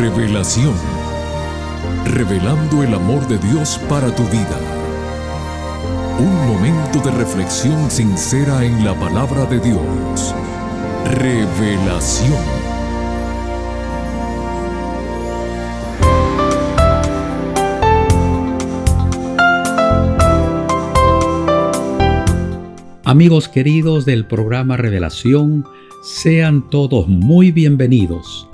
Revelación. Revelando el amor de Dios para tu vida. Un momento de reflexión sincera en la palabra de Dios. Revelación. Amigos queridos del programa Revelación, sean todos muy bienvenidos.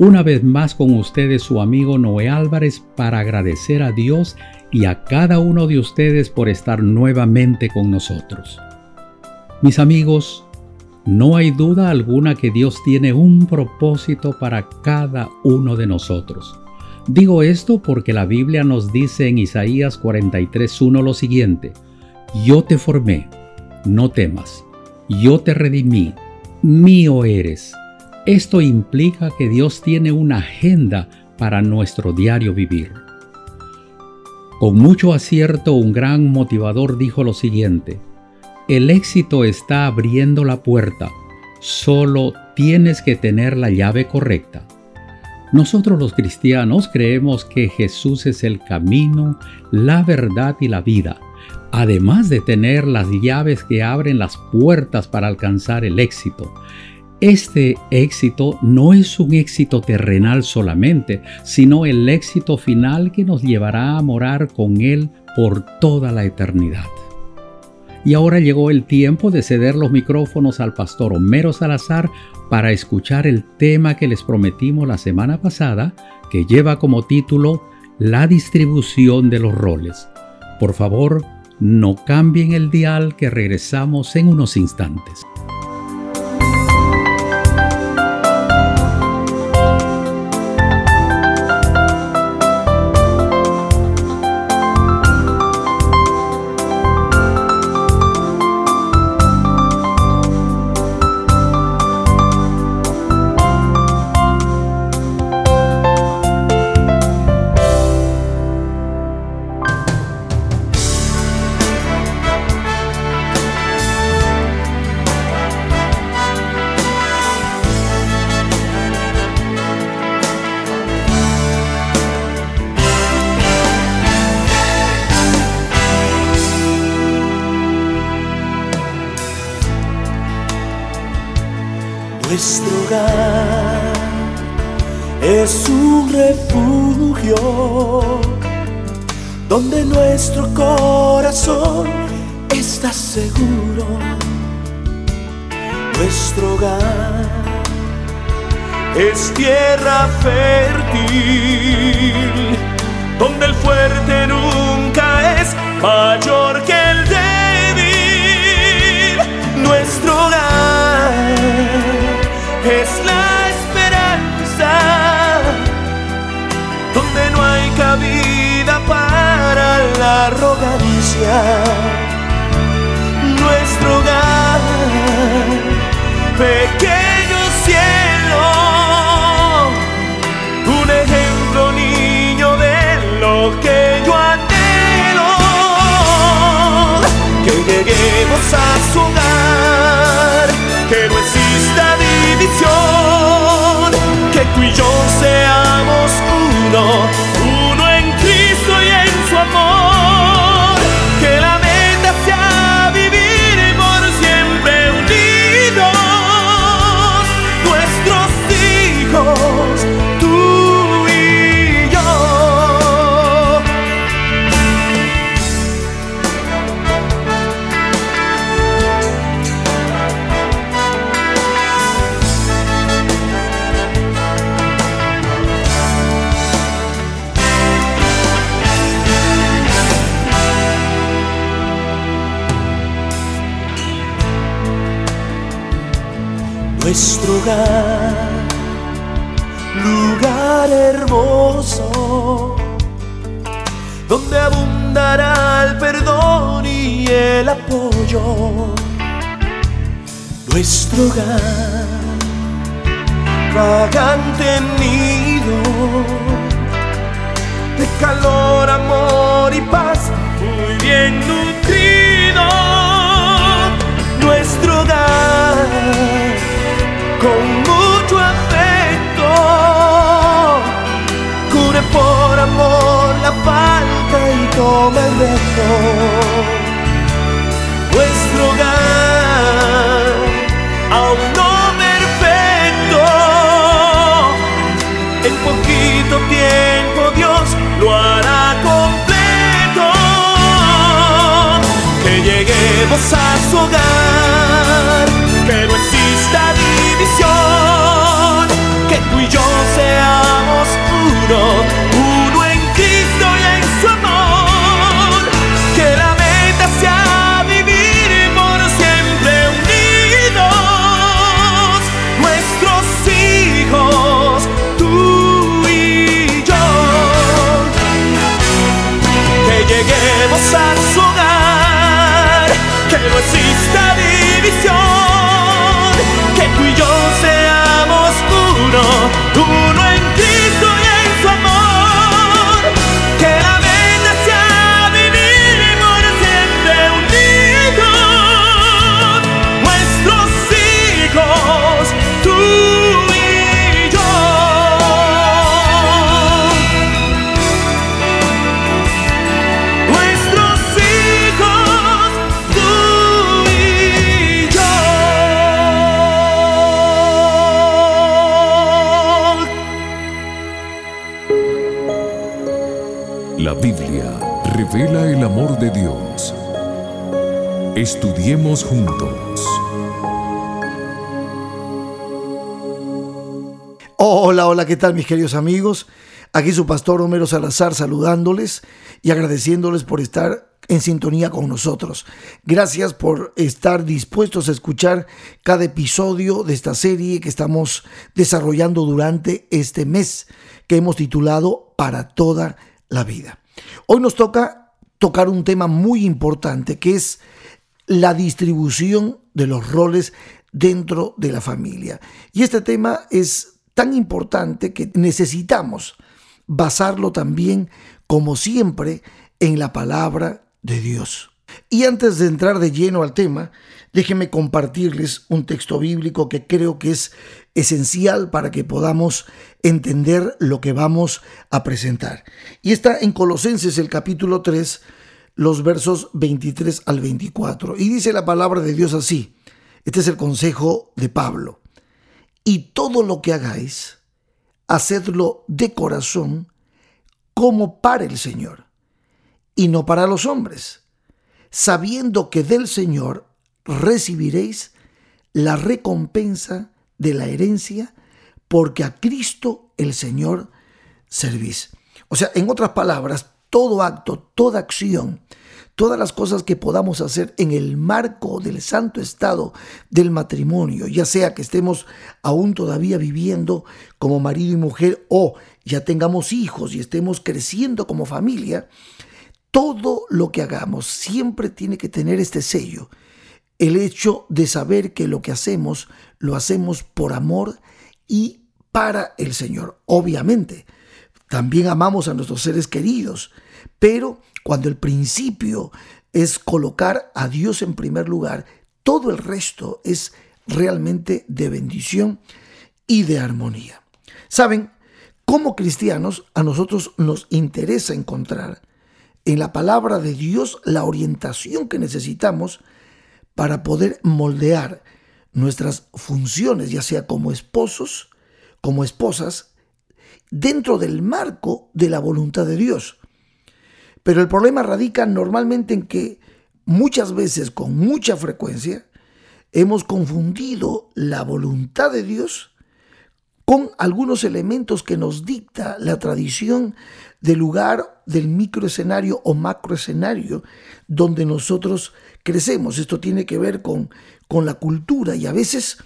Una vez más con ustedes su amigo Noé Álvarez para agradecer a Dios y a cada uno de ustedes por estar nuevamente con nosotros. Mis amigos, no hay duda alguna que Dios tiene un propósito para cada uno de nosotros. Digo esto porque la Biblia nos dice en Isaías 43.1 lo siguiente, Yo te formé no temas, yo te redimí, mío eres. Esto implica que Dios tiene una agenda para nuestro diario vivir. Con mucho acierto, un gran motivador dijo lo siguiente, el éxito está abriendo la puerta, solo tienes que tener la llave correcta. Nosotros los cristianos creemos que Jesús es el camino, la verdad y la vida además de tener las llaves que abren las puertas para alcanzar el éxito. Este éxito no es un éxito terrenal solamente, sino el éxito final que nos llevará a morar con Él por toda la eternidad. Y ahora llegó el tiempo de ceder los micrófonos al pastor Homero Salazar para escuchar el tema que les prometimos la semana pasada, que lleva como título La distribución de los roles. Por favor, no cambien el dial que regresamos en unos instantes. Nuestro hogar es un refugio donde nuestro corazón está seguro. Nuestro hogar es tierra fértil donde el fuerte nunca es mayor que el débil. Nuestro hogar es la esperanza, donde no hay cabida para la arrogancia. Nuestro hogar, pequeño cielo, un ejemplo niño de lo que yo anhelo, que lleguemos a su hogar, uno hogar, lugar hermoso, donde abundará el perdón y el apoyo. Nuestro hogar, vagante nido de calor, amor y paz, muy bien nutrido. Nuestro hogar con mucho afecto, cure por amor la falta y toma el resto. Nuestro hogar aún no perfecto, en poquito tiempo Dios lo hará completo. Que lleguemos a Estudiemos juntos. Hola, hola, ¿qué tal mis queridos amigos? Aquí su pastor Homero Salazar saludándoles y agradeciéndoles por estar en sintonía con nosotros. Gracias por estar dispuestos a escuchar cada episodio de esta serie que estamos desarrollando durante este mes que hemos titulado Para toda la vida. Hoy nos toca tocar un tema muy importante que es la distribución de los roles dentro de la familia. Y este tema es tan importante que necesitamos basarlo también, como siempre, en la palabra de Dios. Y antes de entrar de lleno al tema, déjenme compartirles un texto bíblico que creo que es esencial para que podamos entender lo que vamos a presentar. Y está en Colosenses el capítulo 3, los versos 23 al 24. Y dice la palabra de Dios así. Este es el consejo de Pablo. Y todo lo que hagáis, hacedlo de corazón como para el Señor y no para los hombres, sabiendo que del Señor recibiréis la recompensa de la herencia, porque a Cristo el Señor servís. O sea, en otras palabras, todo acto, toda acción, todas las cosas que podamos hacer en el marco del santo estado del matrimonio, ya sea que estemos aún todavía viviendo como marido y mujer o ya tengamos hijos y estemos creciendo como familia, todo lo que hagamos siempre tiene que tener este sello el hecho de saber que lo que hacemos lo hacemos por amor y para el Señor. Obviamente, también amamos a nuestros seres queridos, pero cuando el principio es colocar a Dios en primer lugar, todo el resto es realmente de bendición y de armonía. Saben, como cristianos, a nosotros nos interesa encontrar en la palabra de Dios la orientación que necesitamos para poder moldear nuestras funciones, ya sea como esposos, como esposas, dentro del marco de la voluntad de Dios. Pero el problema radica normalmente en que muchas veces, con mucha frecuencia, hemos confundido la voluntad de Dios con algunos elementos que nos dicta la tradición del lugar del microescenario o macroescenario donde nosotros crecemos. Esto tiene que ver con, con la cultura y a veces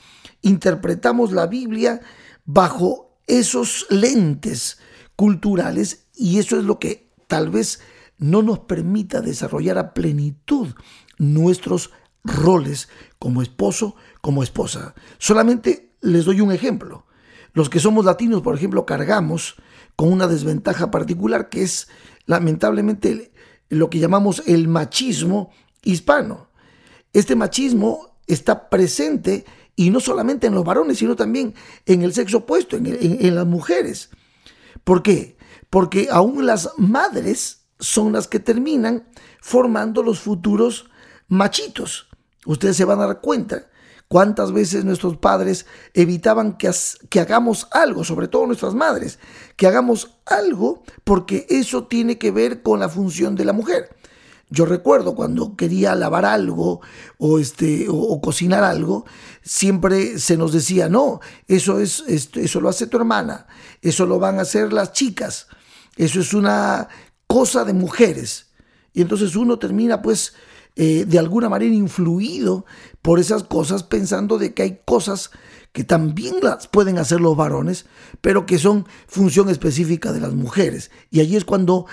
interpretamos la Biblia bajo esos lentes culturales y eso es lo que tal vez no nos permita desarrollar a plenitud nuestros roles como esposo, como esposa. Solamente les doy un ejemplo. Los que somos latinos, por ejemplo, cargamos con una desventaja particular que es lamentablemente lo que llamamos el machismo hispano. Este machismo está presente y no solamente en los varones, sino también en el sexo opuesto, en, las mujeres. ¿Por qué? Porque aún las madres son las que terminan formando los futuros machitos. Ustedes se van a dar cuenta cuántas veces nuestros padres evitaban que, que, hagamos algo, sobre todo nuestras madres, que hagamos algo porque eso tiene que ver con la función de la mujer. Yo recuerdo cuando quería lavar algo o, este, o, cocinar algo, siempre se nos decía, no, eso, es, eso lo hace tu hermana, eso lo van a hacer las chicas, eso es una cosa de mujeres. Y entonces uno termina pues eh, de alguna manera influido por esas cosas pensando de que hay cosas que también las pueden hacer los varones, pero que son función específica de las mujeres. Y allí es cuando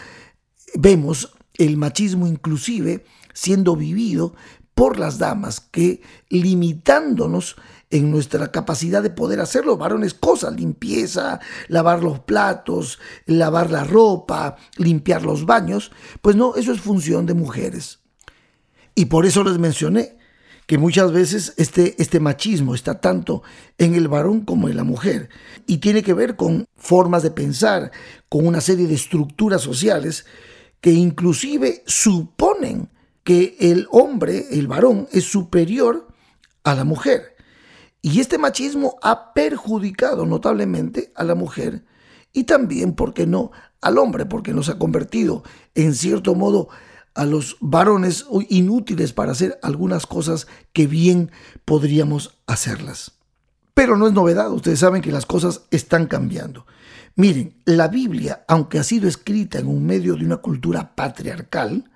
vemos el machismo inclusive siendo vivido por las damas que limitándonos en nuestra capacidad de poder hacer los varones cosas, limpieza, lavar los platos, lavar la ropa, limpiar los baños, pues no, eso es función de mujeres. Y por eso les mencioné que muchas veces este, este machismo está tanto en el varón como en la mujer y tiene que ver con formas de pensar, con una serie de estructuras sociales que inclusive suponen que el hombre, el varón, es superior a la mujer. Y este machismo ha perjudicado notablemente a la mujer y también, ¿por qué no?, al hombre, porque nos ha convertido, en cierto modo, a los varones inútiles para hacer algunas cosas que bien podríamos hacerlas. Pero no es novedad, ustedes saben que las cosas están cambiando. Miren, la Biblia, aunque ha sido escrita en un medio de una cultura patriarcal,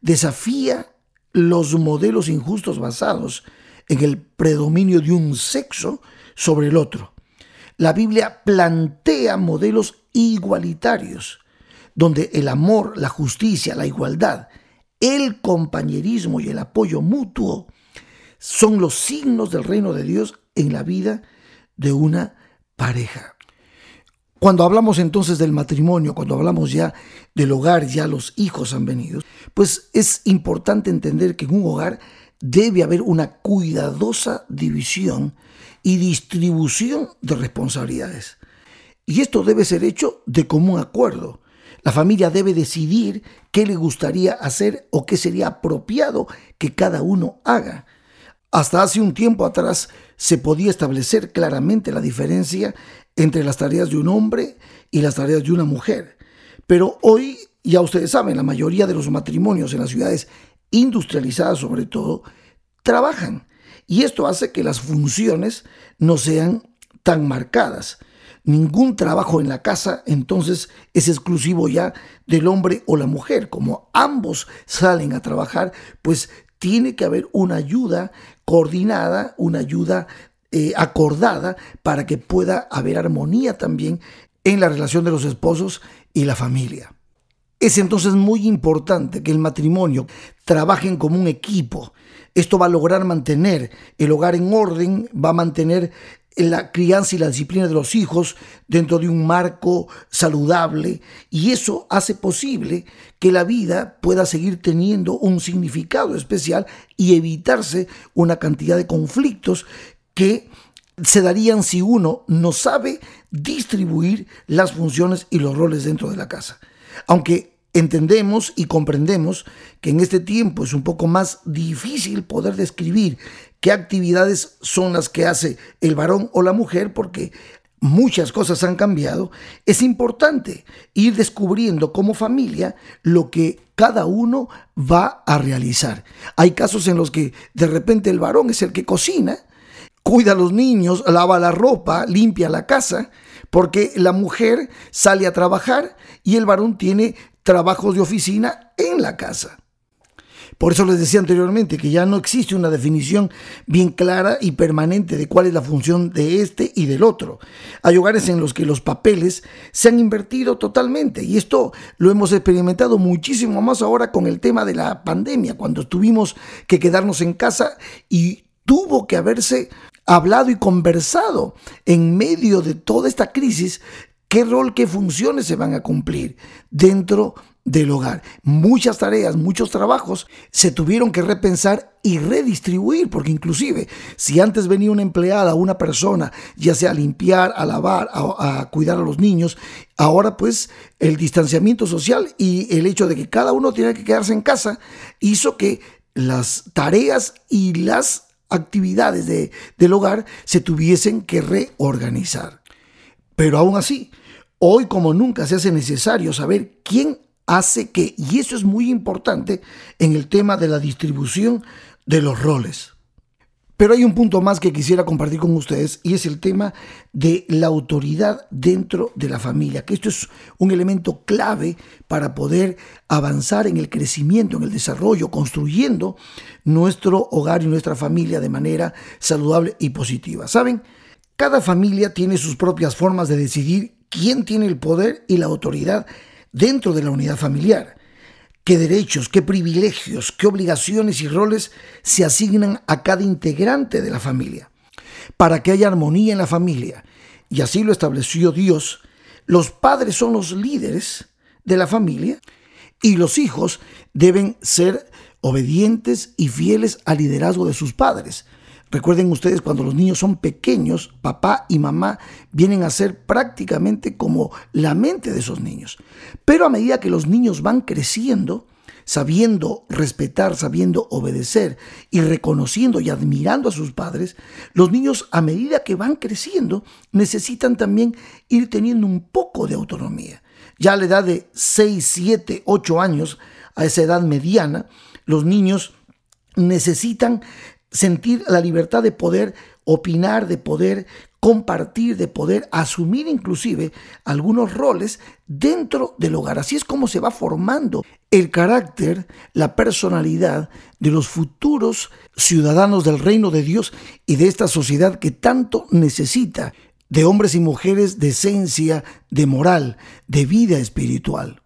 desafía los modelos injustos basados en el predominio de un sexo sobre el otro. La Biblia plantea modelos igualitarios, donde el amor, la justicia, la igualdad, el compañerismo y el apoyo mutuo son los signos del reino de Dios en la vida de una pareja. Cuando hablamos entonces del matrimonio, cuando hablamos ya del hogar, ya los hijos han venido, pues es importante entender que en un hogar debe haber una cuidadosa división y distribución de responsabilidades. Y esto debe ser hecho de común acuerdo. La familia debe decidir qué le gustaría hacer o qué sería apropiado que cada uno haga. Hasta hace un tiempo atrás se podía establecer claramente la diferencia entre las tareas de un hombre y las tareas de una mujer. Pero hoy, ya ustedes saben, la mayoría de los matrimonios en las ciudades industrializadas sobre todo, trabajan. Y esto hace que las funciones no sean tan marcadas. Ningún trabajo en la casa entonces es exclusivo ya del hombre o la mujer. Como ambos salen a trabajar, pues tiene que haber una ayuda coordinada, una ayuda eh, acordada para que pueda haber armonía también en la relación de los esposos y la familia. Es entonces muy importante que el matrimonio trabajen como un equipo. Esto va a lograr mantener el hogar en orden, va a mantener la crianza y la disciplina de los hijos dentro de un marco saludable y eso hace posible que la vida pueda seguir teniendo un significado especial y evitarse una cantidad de conflictos que se darían si uno no sabe distribuir las funciones y los roles dentro de la casa. Aunque entendemos y comprendemos que en este tiempo es un poco más difícil poder describir qué actividades son las que hace el varón o la mujer porque muchas cosas han cambiado, es importante ir descubriendo como familia lo que cada uno va a realizar. Hay casos en los que de repente el varón es el que cocina, cuida a los niños, lava la ropa, limpia la casa, porque la mujer sale a trabajar y el varón tiene trabajos de oficina en la casa. Por eso les decía anteriormente que ya no existe una definición bien clara y permanente de cuál es la función de este y del otro. Hay hogares en los que los papeles se han invertido totalmente y esto lo hemos experimentado muchísimo más ahora con el tema de la pandemia, cuando tuvimos que quedarnos en casa y tuvo que haberse hablado y conversado en medio de toda esta crisis qué rol, qué funciones se van a cumplir dentro del hogar. Muchas tareas, muchos trabajos se tuvieron que repensar y redistribuir, porque inclusive si antes venía una empleada, una persona, ya sea a limpiar, a lavar, a, cuidar a los niños, ahora pues el distanciamiento social y el hecho de que cada uno tiene que quedarse en casa hizo que las tareas y las actividades de, del hogar se tuviesen que reorganizar. Pero aún así, hoy como nunca se hace necesario saber quién hace qué. Y eso es muy importante en el tema de la distribución de los roles. Pero hay un punto más que quisiera compartir con ustedes y es el tema de la autoridad dentro de la familia, que esto es un elemento clave para poder avanzar en el crecimiento, en el desarrollo, construyendo nuestro hogar y nuestra familia de manera saludable y positiva. ¿Saben? Cada familia tiene sus propias formas de decidir quién tiene el poder y la autoridad dentro de la unidad familiar qué derechos, qué privilegios, qué obligaciones y roles se asignan a cada integrante de la familia. Para que haya armonía en la familia, y así lo estableció Dios, los padres son los líderes de la familia y los hijos deben ser obedientes y fieles al liderazgo de sus padres. Recuerden ustedes cuando los niños son pequeños, papá y mamá vienen a ser prácticamente como la mente de esos niños. Pero a medida que los niños van creciendo, sabiendo respetar, sabiendo obedecer y reconociendo y admirando a sus padres, los niños a medida que van creciendo necesitan también ir teniendo un poco de autonomía. Ya a la edad de 6, 7, 8 años, a esa edad mediana, los niños necesitan sentir la libertad de poder opinar, de poder compartir, de poder asumir inclusive algunos roles dentro del hogar. Así es como se va formando el carácter, la personalidad de los futuros ciudadanos del reino de Dios y de esta sociedad que tanto necesita de hombres y mujeres de esencia, de moral, de vida espiritual.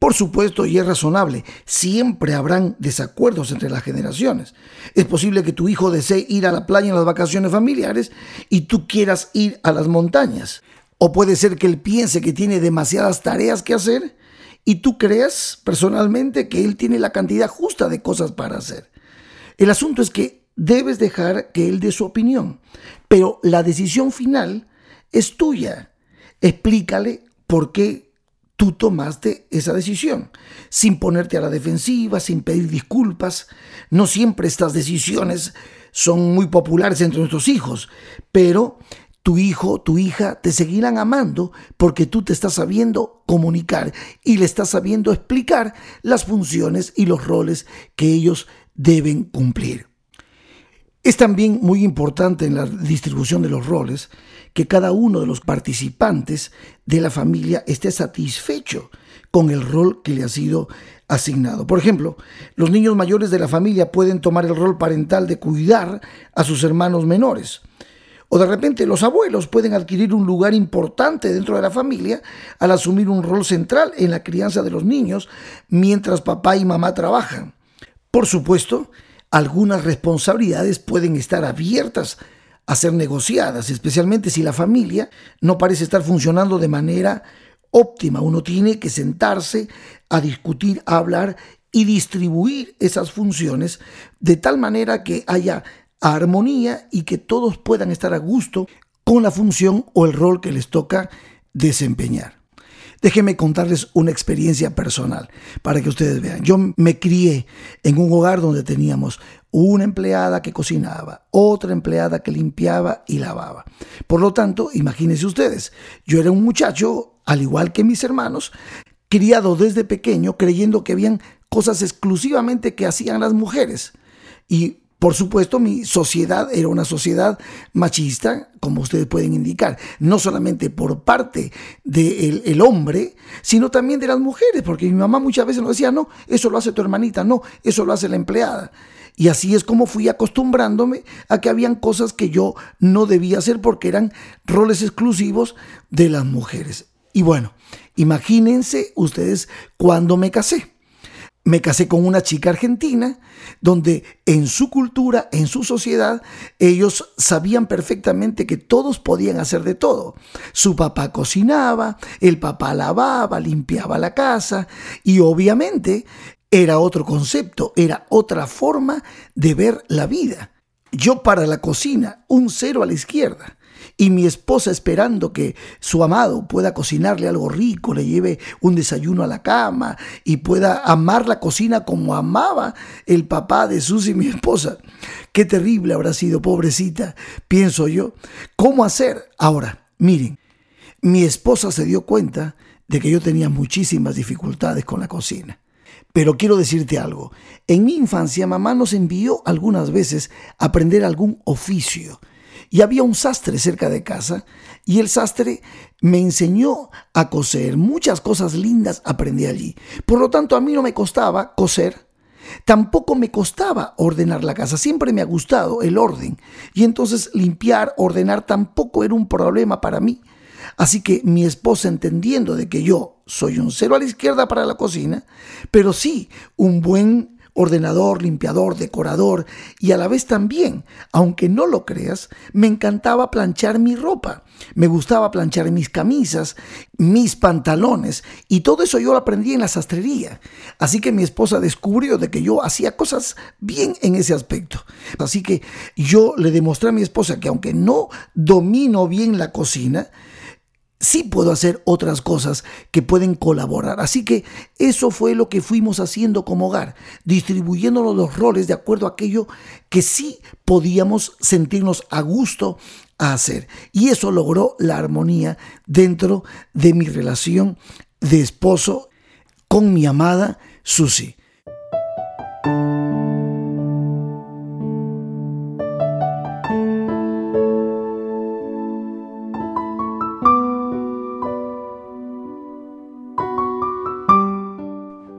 Por supuesto, y es razonable, siempre habrán desacuerdos entre las generaciones. Es posible que tu hijo desee ir a la playa en las vacaciones familiares y tú quieras ir a las montañas. O puede ser que él piense que tiene demasiadas tareas que hacer y tú creas personalmente que él tiene la cantidad justa de cosas para hacer. El asunto es que debes dejar que él dé su opinión, pero la decisión final es tuya. Explícale por qué tú tomaste esa decisión, sin ponerte a la defensiva, sin pedir disculpas. No siempre estas decisiones son muy populares entre nuestros hijos, pero tu hijo, tu hija te seguirán amando porque tú te estás sabiendo comunicar y le estás sabiendo explicar las funciones y los roles que ellos deben cumplir. Es también muy importante en la distribución de los roles que cada uno de los participantes de la familia esté satisfecho con el rol que le ha sido asignado. Por ejemplo, los niños mayores de la familia pueden tomar el rol parental de cuidar a sus hermanos menores. O de repente los abuelos pueden adquirir un lugar importante dentro de la familia al asumir un rol central en la crianza de los niños mientras papá y mamá trabajan. Por supuesto, algunas responsabilidades pueden estar abiertas a ser negociadas, especialmente si la familia no parece estar funcionando de manera óptima. Uno tiene que sentarse a discutir, a hablar y distribuir esas funciones de tal manera que haya armonía y que todos puedan estar a gusto con la función o el rol que les toca desempeñar. Déjenme contarles una experiencia personal para que ustedes vean. Yo me crié en un hogar donde teníamos una empleada que cocinaba, otra empleada que limpiaba y lavaba. Por lo tanto, imagínense ustedes, yo era un muchacho, al igual que mis hermanos, criado desde pequeño creyendo que habían cosas exclusivamente que hacían las mujeres. Y por supuesto, mi sociedad era una sociedad machista, como ustedes pueden indicar, no solamente por parte del hombre, sino también de las mujeres, porque mi mamá muchas veces nos decía, no, eso lo hace tu hermanita, no, eso lo hace la empleada. Y así es como fui acostumbrándome a que habían cosas que yo no debía hacer porque eran roles exclusivos de las mujeres. Y bueno, imagínense ustedes cuando me casé me casé con una chica argentina donde en su cultura, en su sociedad, ellos sabían perfectamente que todos podían hacer de todo. Su papá cocinaba, el papá lavaba, limpiaba la casa y obviamente era otro concepto, era otra forma de ver la vida. Yo para la cocina, un cero a la izquierda y mi esposa esperando que su amado pueda cocinarle algo rico, le lleve un desayuno a la cama y pueda amar la cocina como amaba el papá de Susi, mi esposa. Qué terrible habrá sido, pobrecita, pienso yo. ¿Cómo hacer? Ahora, miren, mi esposa se dio cuenta de que yo tenía muchísimas dificultades con la cocina. Pero quiero decirte algo. En mi infancia mamá nos envió algunas veces a aprender algún oficio. Y había un sastre cerca de casa y el sastre me enseñó a coser. Muchas cosas lindas aprendí allí. Por lo tanto, a mí no me costaba coser. Tampoco me costaba ordenar la casa, siempre me ha gustado el orden. Y entonces limpiar, ordenar tampoco era un problema para mí. Así que mi esposa, entendiendo de que yo soy un cero a la izquierda para la cocina, pero sí un buen ordenador, limpiador, decorador y a la vez también, aunque no lo creas, me encantaba planchar mi ropa. Me gustaba planchar mis camisas, mis pantalones y todo eso yo lo aprendí en la sastrería. Así que mi esposa descubrió de que yo hacía cosas bien en ese aspecto. Así que yo le demostré a mi esposa que aunque no domino bien la cocina, sí puedo hacer otras cosas que pueden colaborar. Así que eso fue lo que fuimos haciendo como hogar, distribuyéndonos los roles de acuerdo a aquello que sí podíamos sentirnos a gusto a hacer. Y eso logró la armonía dentro de mi relación de esposo con mi amada Susi.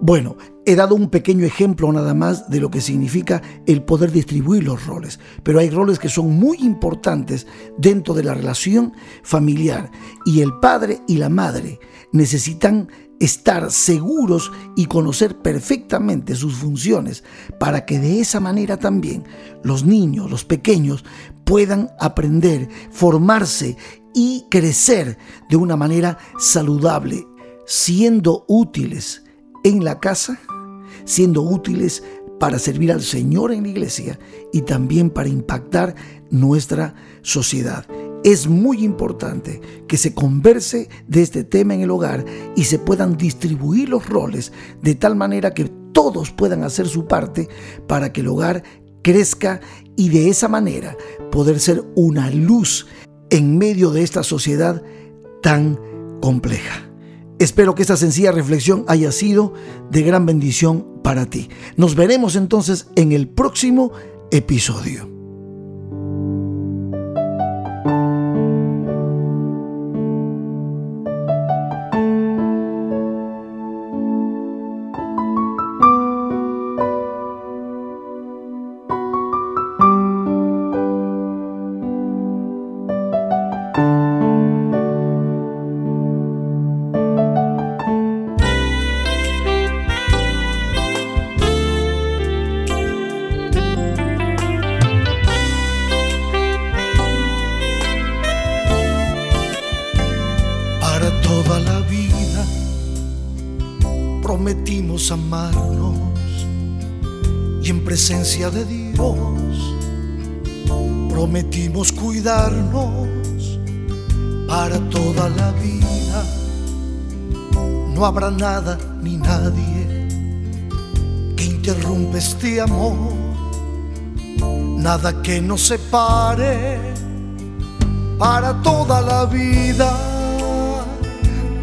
Bueno, he dado un pequeño ejemplo nada más de lo que significa el poder distribuir los roles, pero hay roles que son muy importantes dentro de la relación familiar y el padre y la madre necesitan estar seguros y conocer perfectamente sus funciones para que de esa manera también los niños, los pequeños, puedan aprender, formarse y crecer de una manera saludable, siendo útiles en la casa, siendo útiles para servir al Señor en la iglesia y también para impactar nuestra sociedad. Es muy importante que se converse de este tema en el hogar y se puedan distribuir los roles de tal manera que todos puedan hacer su parte para que el hogar crezca y de esa manera poder ser una luz en medio de esta sociedad tan compleja. Espero que esta sencilla reflexión haya sido de gran bendición para ti. Nos veremos entonces en el próximo episodio. No habrá nada ni nadie que interrumpa este amor, nada que nos separe para toda la vida.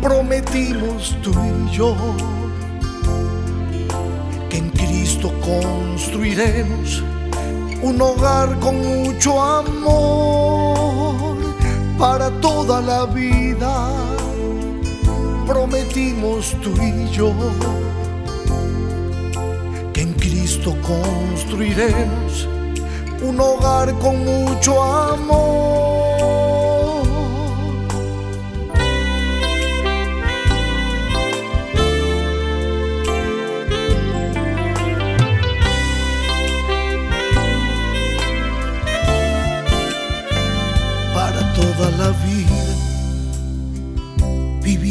Prometimos tú y yo construiremos un hogar con mucho amor para toda la vida. Prometimos tú y yo que en Cristo construiremos un hogar con mucho amor.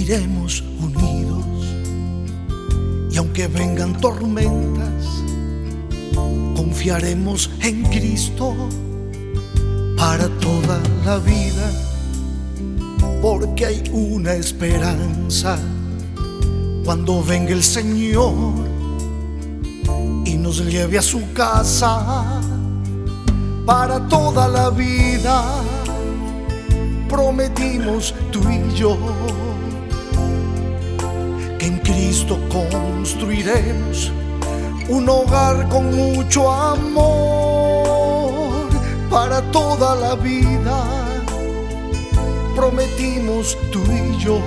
Seguiremos unidos y aunque vengan tormentas, confiaremos en Cristo para toda la vida, porque hay una esperanza cuando venga el Señor y nos lleve a su casa para toda la vida. Prometimos tú y yo en Cristo construiremos un hogar con mucho amor para toda la vida. Prometimos tú y yo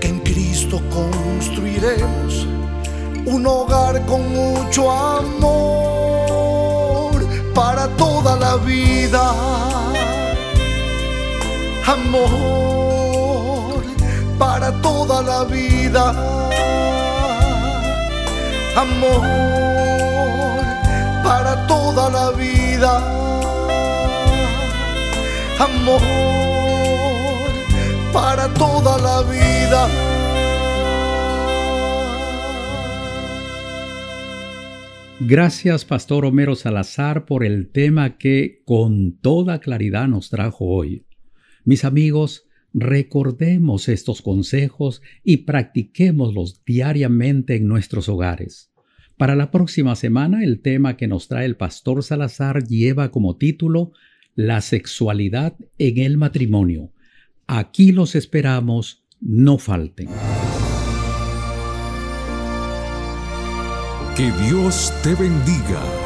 que en Cristo construiremos un hogar con mucho amor para toda la vida. Amor para toda la vida. Amor para toda la vida. Amor para toda la vida. Gracias, Pastor Homero Salazar, por el tema que con toda claridad nos trajo hoy. Mis amigos, recordemos estos consejos y practiquémoslos diariamente en nuestros hogares. Para la próxima semana, el tema que nos trae el Pastor Salazar lleva como título La sexualidad en el matrimonio. Aquí los esperamos, no falten. Que Dios te bendiga.